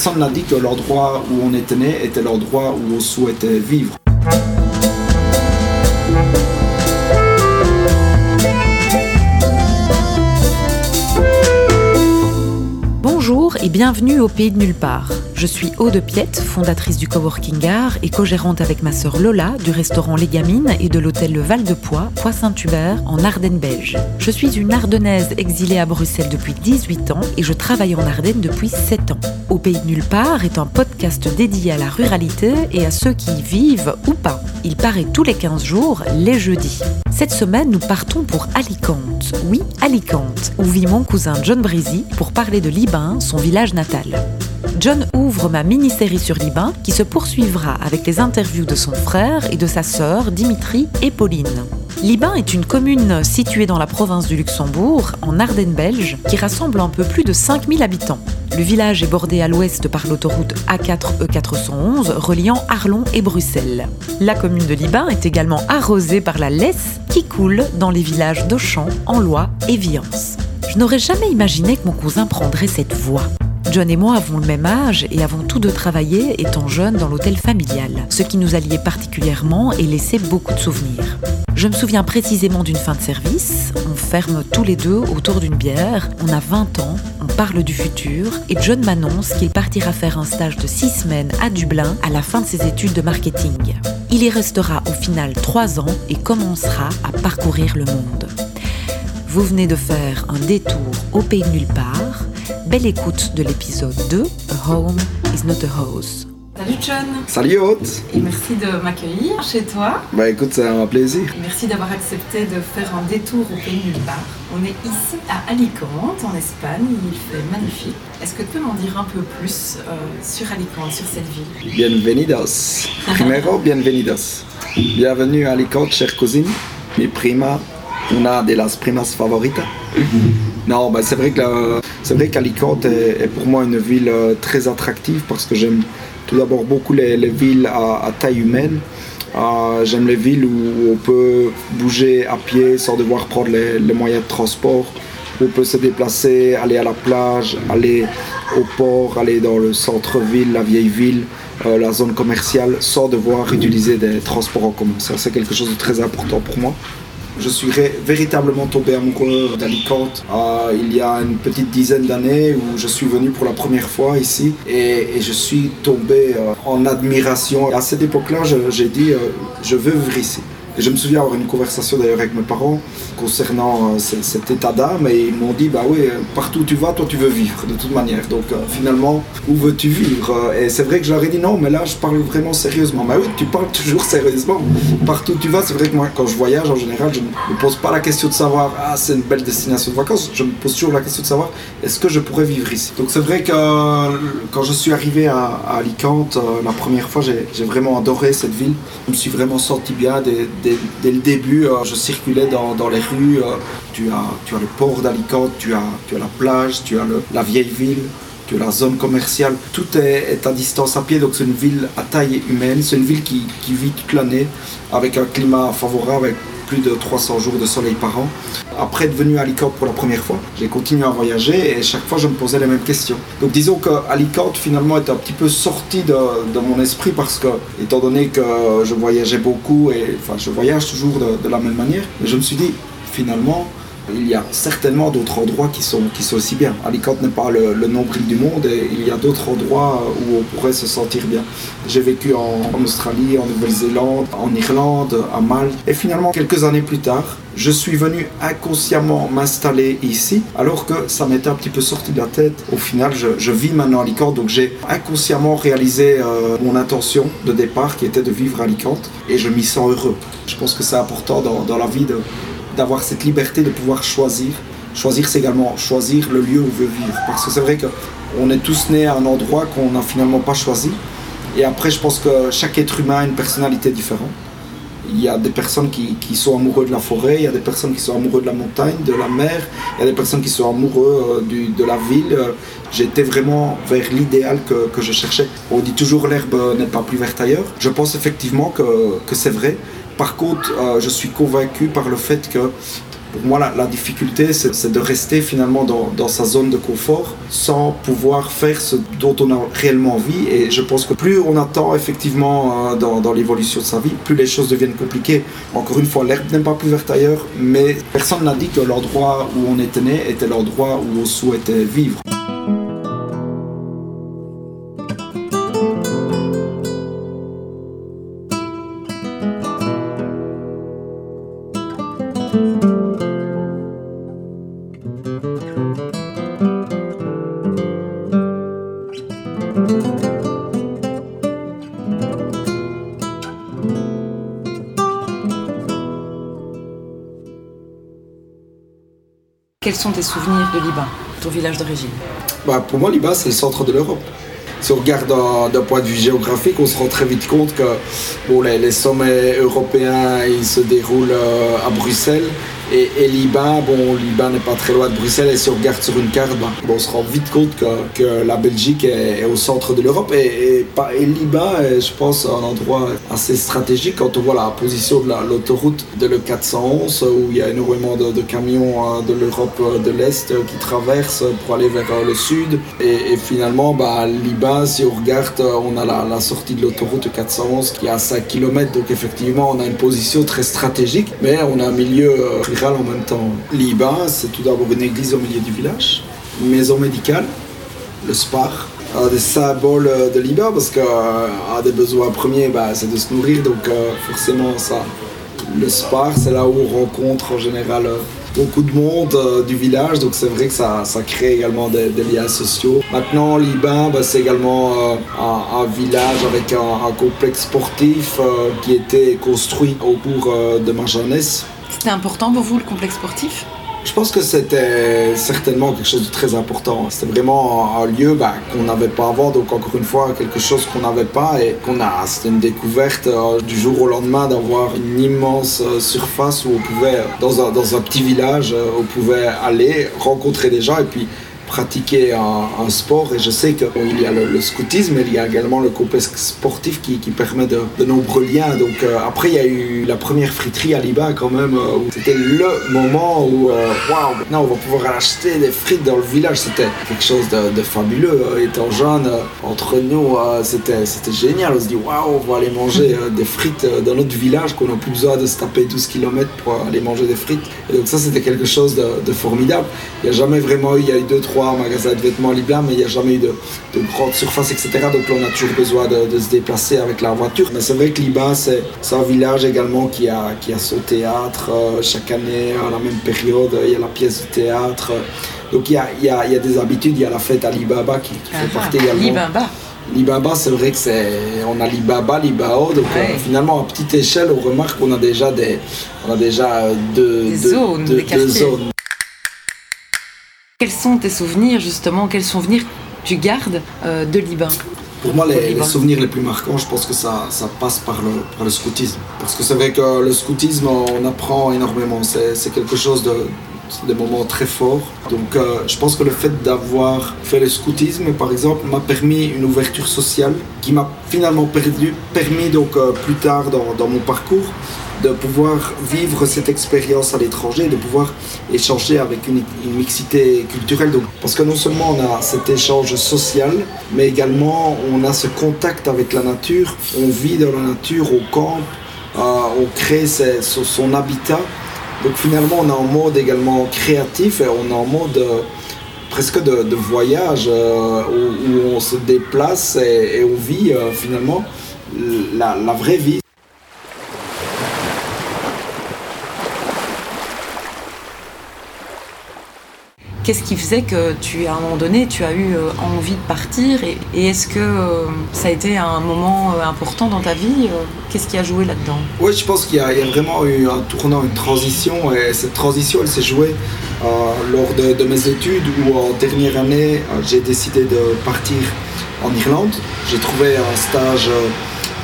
personne n'a dit que l'endroit où on était né était l'endroit où on souhaitait vivre. Bonjour et bienvenue au Pays de Nulle part. Je suis Aude Piette, fondatrice du Coworking Art et co-gérante avec ma sœur Lola du restaurant Les Gamines et de l'hôtel Le Val de Poix, Poix-Saint-Hubert, en Ardennes belge. Je suis une Ardennaise exilée à Bruxelles depuis 18 ans et je travaille en Ardennes depuis 7 ans. Au Pays Nulle part est un podcast dédié à la ruralité et à ceux qui y vivent ou pas. Il paraît tous les 15 jours, les jeudis. Cette semaine, nous partons pour Alicante. Oui, Alicante, où vit mon cousin John Breezy pour parler de Liban, son village natal. John ouvre ma mini-série sur Liban qui se poursuivra avec les interviews de son frère et de sa sœur Dimitri et Pauline. Liban est une commune située dans la province du Luxembourg, en Ardennes belge, qui rassemble un peu plus de 5000 habitants. Le village est bordé à l'ouest par l'autoroute A4E411 reliant Arlon et Bruxelles. La commune de Liban est également arrosée par la Lesse qui coule dans les villages d'Auchan, Enlois et Viance. Je n'aurais jamais imaginé que mon cousin prendrait cette voie. John et moi avons le même âge et avons tous deux travaillé étant jeunes dans l'hôtel familial, ce qui nous a liés particulièrement et laissé beaucoup de souvenirs. Je me souviens précisément d'une fin de service, on ferme tous les deux autour d'une bière, on a 20 ans, on parle du futur et John m'annonce qu'il partira faire un stage de 6 semaines à Dublin à la fin de ses études de marketing. Il y restera au final 3 ans et commencera à parcourir le monde. Vous venez de faire un détour au pays de nulle part. Belle écoute de l'épisode 2, A Home is not a House. Salut John Salut Haute et merci de m'accueillir chez toi. Bah écoute, c'est un plaisir. Et merci d'avoir accepté de faire un détour au pays nulle part. On est ici à Alicante, en Espagne, il fait magnifique. Est-ce que tu peux m'en dire un peu plus euh, sur Alicante, sur cette ville? Bienvenidos. Primero, bienvenidos. Bienvenue à Alicante, chère cousine. Mi prima, una de las primas favoritas. Non, bah c'est vrai que c'est vrai qu'Alicante est, pour moi une ville euh, très attractive parce que j'aime tout d'abord beaucoup les, les villes à, taille humaine. Euh, j'aime les villes où on peut bouger à pied sans devoir prendre les, moyens de transport, on peut se déplacer, aller à la plage, aller au port, aller dans le centre-ville, la vieille ville, euh, la zone commerciale, sans devoir utiliser des transports en commun. Ça, c'est quelque chose de très important pour moi. Je suis véritablement tombé amoureux d'Alicante il y a une petite dizaine d'années où je suis venu pour la première fois ici et, je suis tombé euh, en admiration. À cette époque-là, j'ai dit euh, je veux vivre ici. Et je me souviens avoir une conversation d'ailleurs avec mes parents concernant euh, ce- cet état d'âme et ils m'ont dit bah oui, euh, partout où tu vas, toi tu veux vivre de toute manière. Donc euh, finalement, où veux-tu vivre? Euh, Et c'est vrai que je leur ai dit non, mais là je parle vraiment sérieusement. Bah oui, tu parles toujours sérieusement. Partout où tu vas, c'est vrai que moi quand je voyage en général, je ne me pose pas la question de savoir ah c'est une belle destination de vacances. Je me pose toujours la question de savoir est-ce que je pourrais vivre ici? Donc c'est vrai que quand je suis arrivé à, Alicante la première fois, j'ai vraiment adoré cette ville. Je me suis vraiment senti bien dès, dès- le début. euh, je circulais dans, les rues. euh, tu, as, le port d'Alicante, tu as, la plage, tu as la vieille ville. Tu as la zone commerciale, tout est, à distance à pied, donc c'est une ville à taille humaine, c'est une ville qui, vit toute l'année avec un climat favorable, plus de 300 jours de soleil par an. Après être venu à Alicante pour la première fois, j'ai continué à voyager et chaque fois je me posais les mêmes questions. Donc disons que Alicante finalement est un petit peu sorti de, de mon esprit parce que, étant donné que je voyageais beaucoup et enfin je voyage toujours de, de la même manière, je me suis dit finalement il y a certainement d'autres endroits qui sont, qui sont aussi bien. Alicante n'est pas le, le nombril du monde et il y a d'autres endroits où on pourrait se sentir bien. J'ai vécu en, Australie, en Nouvelle-Zélande, en Irlande, à Malte. Et finalement, quelques années plus tard, je suis venu inconsciemment m'installer ici, alors que ça m'était un petit peu sorti de la tête. Au final, je, je vis maintenant à Alicante, donc j'ai inconsciemment réalisé euh, mon intention de départ qui était de vivre à Alicante et je m'y sens heureux. Je pense que c'est important dans, dans la vie de, d'avoir cette liberté de pouvoir choisir. Choisir, c'est également choisir le lieu où on veut vivre. Parce que c'est vrai qu'on est tous nés à un endroit qu'on n'a finalement pas choisi. Et après, je pense que chaque être humain a une personnalité différente. Il y a des personnes qui, sont amoureux de la forêt, il y a des personnes qui sont amoureux de la montagne, de la mer, il y a des personnes qui sont amoureux euh, de la ville. Euh, J'étais vraiment vers l'idéal que, je cherchais. On dit toujours l'herbe n'est pas plus verte ailleurs. Je pense effectivement que c'est vrai. Par contre, euh, je suis convaincu par le fait que Pour moi, la, difficulté, c'est de rester finalement dans, sa zone de confort sans pouvoir faire ce dont on a réellement envie. Et je pense que plus on attend effectivement euh, dans, dans l'évolution de sa vie, plus les choses deviennent compliquées. Encore une fois, l'herbe n'est pas plus verte ailleurs, mais personne n'a dit que l'endroit où on était né était l'endroit où on souhaitait vivre. Quels sont tes souvenirs de Liban, ton village d'origine bah, Pour moi, Liban, c'est le centre de l'Europe. Si on regarde d'un point de vue géographique, on se rend très vite compte que bon, les, sommets européens ils se déroulent euh, à Bruxelles et, Liban, bon, Liban n'est pas très loin de Bruxelles, et si on regarde sur une carte, ben, on se rend vite compte que, la Belgique est, au centre de l'Europe. Et, Liban est, je pense, un endroit assez stratégique quand on voit la position de l'autoroute de le 411, où il y a énormément de, camions hein, de l'Europe de l'Est qui traversent pour aller vers le sud. Et, finalement, bah, Liban, si on regarde, on a la, sortie de l'autoroute 411 qui est à 5 km, donc effectivement, on a une position très stratégique, mais on a un milieu euh, en même temps. Liban, c'est tout d'abord une église au milieu du village, une maison médicale, le spar, un des symboles de Liban parce qu'un euh, des besoins premiers, bah, c'est de se nourrir, donc euh, forcément ça. Le spar, c'est là où on rencontre en général euh, beaucoup de monde du village, donc c'est vrai que ça, ça crée également des, liens sociaux. Maintenant, Liban, c'est également un, village avec un, complexe sportif qui était construit au cours de ma jeunesse. C'était important pour vous le complexe sportif? Je pense que c'était certainement quelque chose de très important. C'était vraiment un lieu bah, qu'on n'avait pas avant, donc encore une fois, quelque chose qu'on n'avait pas et qu'on a. C'était une découverte euh, du jour au lendemain d'avoir une immense euh, surface où on pouvait, dans un, dans un petit village, euh, on pouvait aller rencontrer des gens et puis pratiquer un, sport et je sais qu'il y a le, scoutisme, il y a également le complexe sportif qui, permet de, nombreux liens. Donc euh, après il y a eu la première friterie à Liba quand même, euh, c'était le moment où euh, waouh, maintenant on va pouvoir acheter des frites dans le village, c'était quelque chose de, fabuleux. étant jeune, entre nous, c'était c'était génial. On se dit waouh, on va aller manger des frites dans notre village, qu'on n'a plus besoin de se taper 12 km pour aller manger des frites. Donc ça c'était quelque chose de, formidable. Il n'y a jamais vraiment eu, il y a eu deux, trois magasins de vêtements Libyen, mais il n'y a jamais eu de, de grande surface, etc. Donc là, on a toujours besoin de, se déplacer avec la voiture. Mais c'est vrai que Liban, c'est un village également qui a, qui a son théâtre euh, chaque année à la même période. Il y a la pièce de théâtre. Donc il y a, il y a, il y a des habitudes. Il y a la fête à Libaba qui, fait ah, partie également. Libaba. Libaba, c'est vrai que c'est, on a Libaba, Libao, donc euh, finalement à petite échelle, on remarque qu'on a déjà des, on a déjà euh, deux, zones, deux zones. Quels sont tes souvenirs justement? Quels souvenirs tu gardes euh, de Liban? Pour moi, les, souvenirs les plus marquants, je pense que ça, ça passe par le, par le scoutisme. Parce que c'est vrai que le scoutisme, on apprend énormément. C'est quelque chose de, des moments très forts. Donc euh, je pense que le fait d'avoir fait le scoutisme, par exemple, m'a permis une ouverture sociale qui m'a finalement perdu, permis donc euh, plus tard dans, dans, mon parcours de pouvoir vivre cette expérience à l'étranger, de pouvoir échanger avec une, mixité culturelle. Donc, parce que non seulement on a cet échange social, mais également on a ce contact avec la nature, on vit dans la nature, au camp, euh, on crée son habitat donc finalement, on est en mode également créatif et on est en mode euh, presque de, voyage euh, où, on se déplace et, on vit euh, finalement la, la vraie vie. Qu'est-ce qui faisait que tu, à un moment donné, tu as eu euh, envie de partir Et, est-ce que euh, ça a été un moment euh, important dans ta vie Qu'est-ce qui a joué là-dedans? Oui, je pense qu'il y, a vraiment eu un tournant, une transition. Et cette transition, elle s'est jouée lors de, mes études où, en dernière année, j'ai décidé de partir en Irlande. J'ai trouvé un stage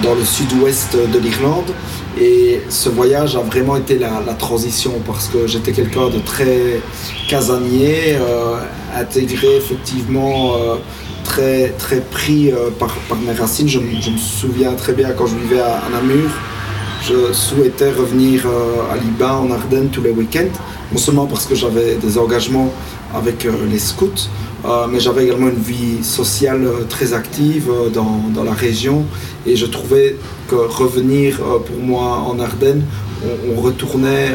dans le sud-ouest de l'Irlande. Et ce voyage a vraiment été la, transition parce que j'étais quelqu'un de très casanier, euh, intégré effectivement, euh, très, très pris euh, par, par, mes racines. Je, me souviens très bien quand je vivais à, Namur, je souhaitais revenir à Liban, en Ardennes tous les week-ends. non seulement parce que j'avais des engagements avec les scouts, mais j'avais également une vie sociale très active dans, dans, la région et je trouvais que revenir pour moi en Ardennes, on, retournait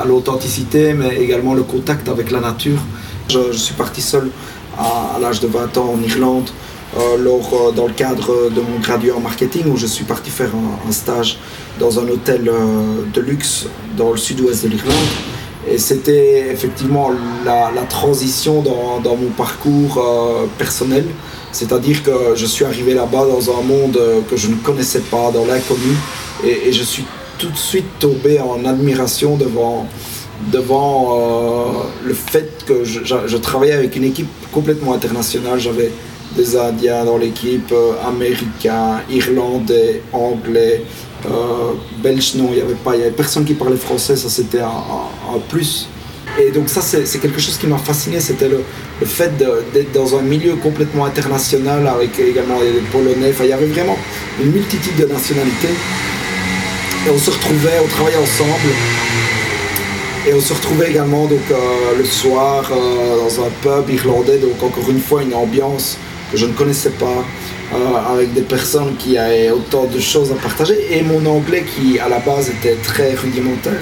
à l'authenticité mais également le contact avec la nature. Je, suis parti seul à, l'âge de 20 ans en Irlande lors, dans le cadre de mon graduat en marketing où je suis parti faire un stage dans un hôtel de luxe dans le sud-ouest de l'Irlande. Et c'était effectivement la, transition dans, mon parcours euh, personnel. C'est-à-dire que je suis arrivé là-bas dans un monde euh, que je ne connaissais pas, dans l'inconnu. Et, je suis tout de suite tombé en admiration devant, devant euh, le fait que je, travaillais avec une équipe complètement internationale. J'avais des Indiens dans l'équipe, américains, irlandais, anglais, belge, non, il n'y avait pas, il y avait personne qui parlait français, ça c'était un, plus. Et donc ça c'est quelque chose qui m'a fasciné, c'était le, fait d'être dans un milieu complètement international avec également les Polonais, enfin il y avait vraiment une multitude de nationalités. Et on se retrouvait, on travaillait ensemble. Et on se retrouvait également donc, euh, le soir euh, dans un pub irlandais, donc encore une fois une ambiance que je ne connaissais pas, euh, avec des personnes qui avaient autant de choses à partager et mon anglais qui à la base était très rudimentaire.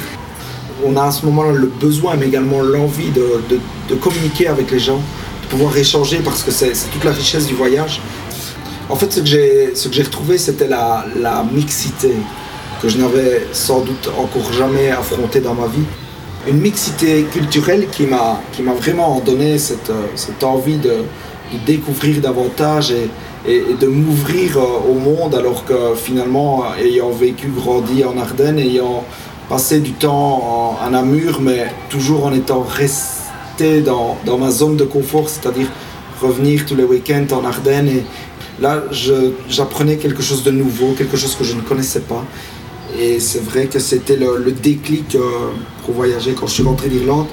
On a à ce moment-là le besoin mais également l'envie de, communiquer avec les gens, de pouvoir échanger parce que c'est toute la richesse du voyage. En fait ce que j'ai retrouvé c'était la, mixité que je n'avais sans doute encore jamais affrontée dans ma vie. Une mixité culturelle qui m'a vraiment donné cette, cette envie de, de découvrir davantage et, de m'ouvrir euh, au monde alors que finalement, ayant vécu, grandi en Ardennes, ayant passé du temps en, Namur, mais toujours en étant resté dans, ma zone de confort, c'est-à-dire revenir tous les week-ends en Ardennes. Et là, j'apprenais quelque chose de nouveau, quelque chose que je ne connaissais pas. Et c'est vrai que c'était le, déclic euh, pour voyager. Quand je suis rentré d'Irlande,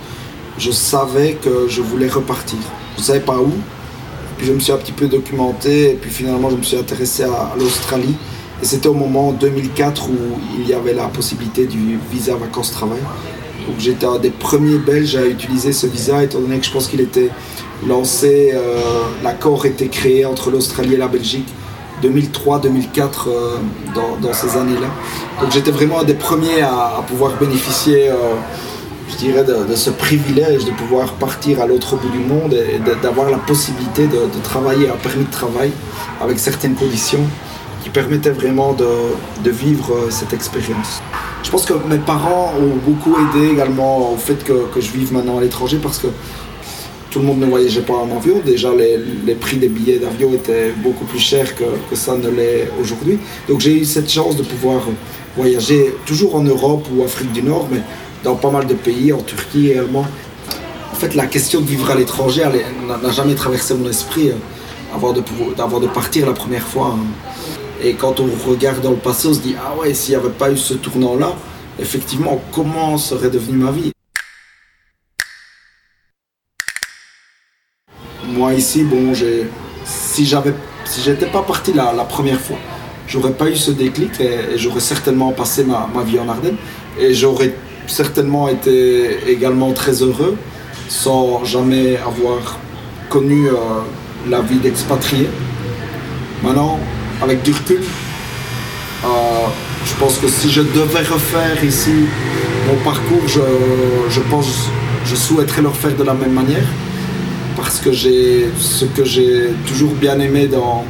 je savais que je voulais repartir. Je ne savais pas où, je me suis un petit peu documenté et puis finalement je me suis intéressé à, l'Australie. Et c'était au moment 2004 où il y avait la possibilité du visa vacances-travail. Donc j'étais un des premiers Belges à utiliser ce visa étant donné que je pense qu'il était lancé, euh, l'accord était créé entre l'Australie et la Belgique 2003-2004 euh, dans, ces années-là. Donc j'étais vraiment un des premiers à, pouvoir bénéficier euh, dirais, de, ce privilège de pouvoir partir à l'autre bout du monde et d'avoir la possibilité de, travailler un permis de travail avec certaines conditions qui permettaient vraiment de, vivre euh, cette expérience. Je pense que mes parents ont beaucoup aidé également au fait que, je vive maintenant à l'étranger parce que tout le monde ne voyageait pas en avion. Déjà, les, prix des billets d'avion étaient beaucoup plus chers que, que ça ne l'est aujourd'hui. Donc j'ai eu cette chance de pouvoir voyager toujours en Europe ou Afrique du Nord, mais dans pas mal de pays, en Turquie également. En fait, la question de vivre à l'étranger n'a jamais traversé mon esprit euh, avant de, de partir la première fois. Hein. Et quand on regarde dans le passé, on se dit Ah ouais, s'il n'y avait pas eu ce tournant-là, effectivement, comment serait devenue ma vie? Moi ici, bon, si j'avais si pas parti la, première fois, j'aurais pas eu ce déclic et, j'aurais certainement passé ma, ma, vie en Ardennes et j'aurais certainement été également très heureux sans jamais avoir connu euh, la vie d'expatrié. Maintenant, avec du euh, je pense que si je devais refaire ici mon parcours, je, je pense je souhaiterais le refaire de la même manière parce que j'ai ce que j'ai toujours bien aimé dans,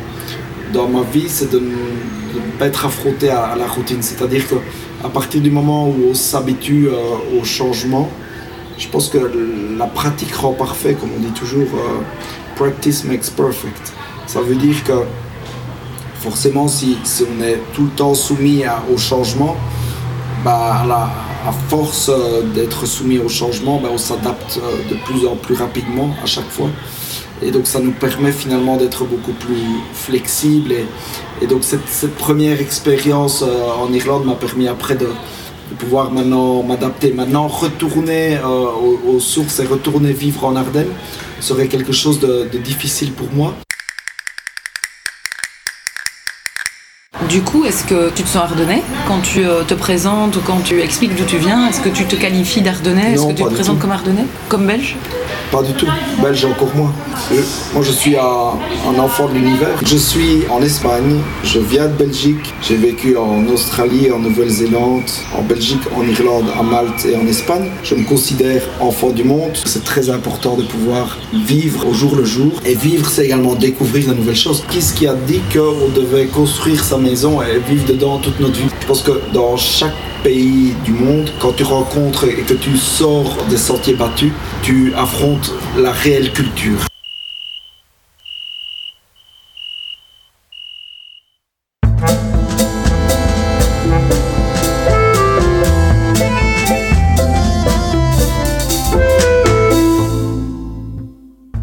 dans ma vie, c'est de ne pas être affronté à, la routine. C'est-à-dire qu'à partir du moment où on s'habitue euh, au changement, je pense que la pratique rend parfait, comme on dit toujours, euh, practice makes perfect. Ça veut dire que forcément, si, on est tout le temps soumis au changement, bah, à, force euh, d'être soumis au changement, bah, on s'adapte de plus en plus rapidement à chaque fois. Et donc ça nous permet finalement d'être beaucoup plus flexible. Et, donc cette, première expérience euh, en Irlande m'a permis après de, pouvoir maintenant m'adapter. Maintenant retourner euh, aux, sources et retourner vivre en Ardennes serait quelque chose de difficile pour moi. Du coup, est-ce que tu te sens ardennais quand tu euh, te présentes ou quand tu expliques d'où tu viens? Est-ce que tu te qualifies d'ardennais? Est-ce que tu te présentes comme ardennais Comme belge? Pas du tout. Belge encore moins. moi, je suis un, enfant de l'univers. Je suis en Espagne, je viens de Belgique, j'ai vécu en Australie, en Nouvelle-Zélande, en Belgique, en Irlande, à Malte et en Espagne. Je me considère enfant du monde. C'est très important de pouvoir vivre au jour le jour. Et vivre, c'est également découvrir de nouvelles choses. Qui ce qui a dit qu'on devait construire sa maison et vivre dedans toute notre vie? Je pense que dans chaque pays du monde, quand tu rencontres et que tu sors des sentiers battus, tu affrontes la réelle culture.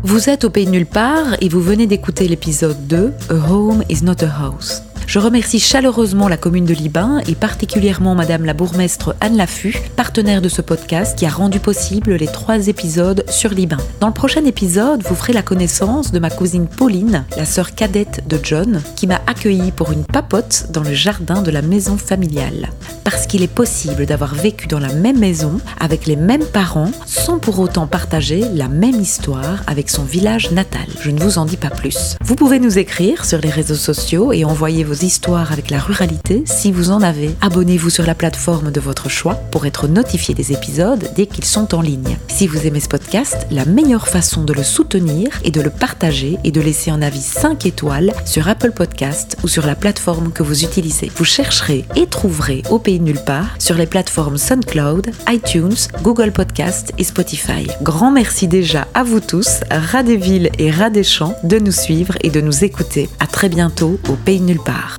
Vous êtes au pays nulle part et vous venez d'écouter l'épisode 2 A Home is not a House. Je remercie chaleureusement la commune de Liban et particulièrement Madame la bourgmestre Anne Laffu, partenaire de ce podcast qui a rendu possible les trois épisodes sur Liban. Dans le prochain épisode, vous ferez la connaissance de ma cousine Pauline, la sœur cadette de John, qui m'a accueillie pour une papote dans le jardin de la maison familiale. Parce qu'il est possible d'avoir vécu dans la même maison, avec les mêmes parents, sans pour autant partager la même histoire avec son village natal. Je ne vous en dis pas plus. Vous pouvez nous écrire sur les réseaux sociaux et envoyer vos histoires avec la ruralité si vous en avez. Abonnez-vous sur la plateforme de votre choix pour être notifié des épisodes dès qu'ils sont en ligne. Si vous aimez ce podcast, la meilleure façon de le soutenir est de le partager et de laisser un avis 5 étoiles sur Apple Podcast ou sur la plateforme que vous utilisez. Vous chercherez et trouverez au pays de nulle part sur les plateformes SoundCloud, iTunes, Google Podcast et Spotify. Grand merci déjà à vous tous, ras des villes et ras des champs, de nous suivre et de nous écouter. À très bientôt au pays de nulle part.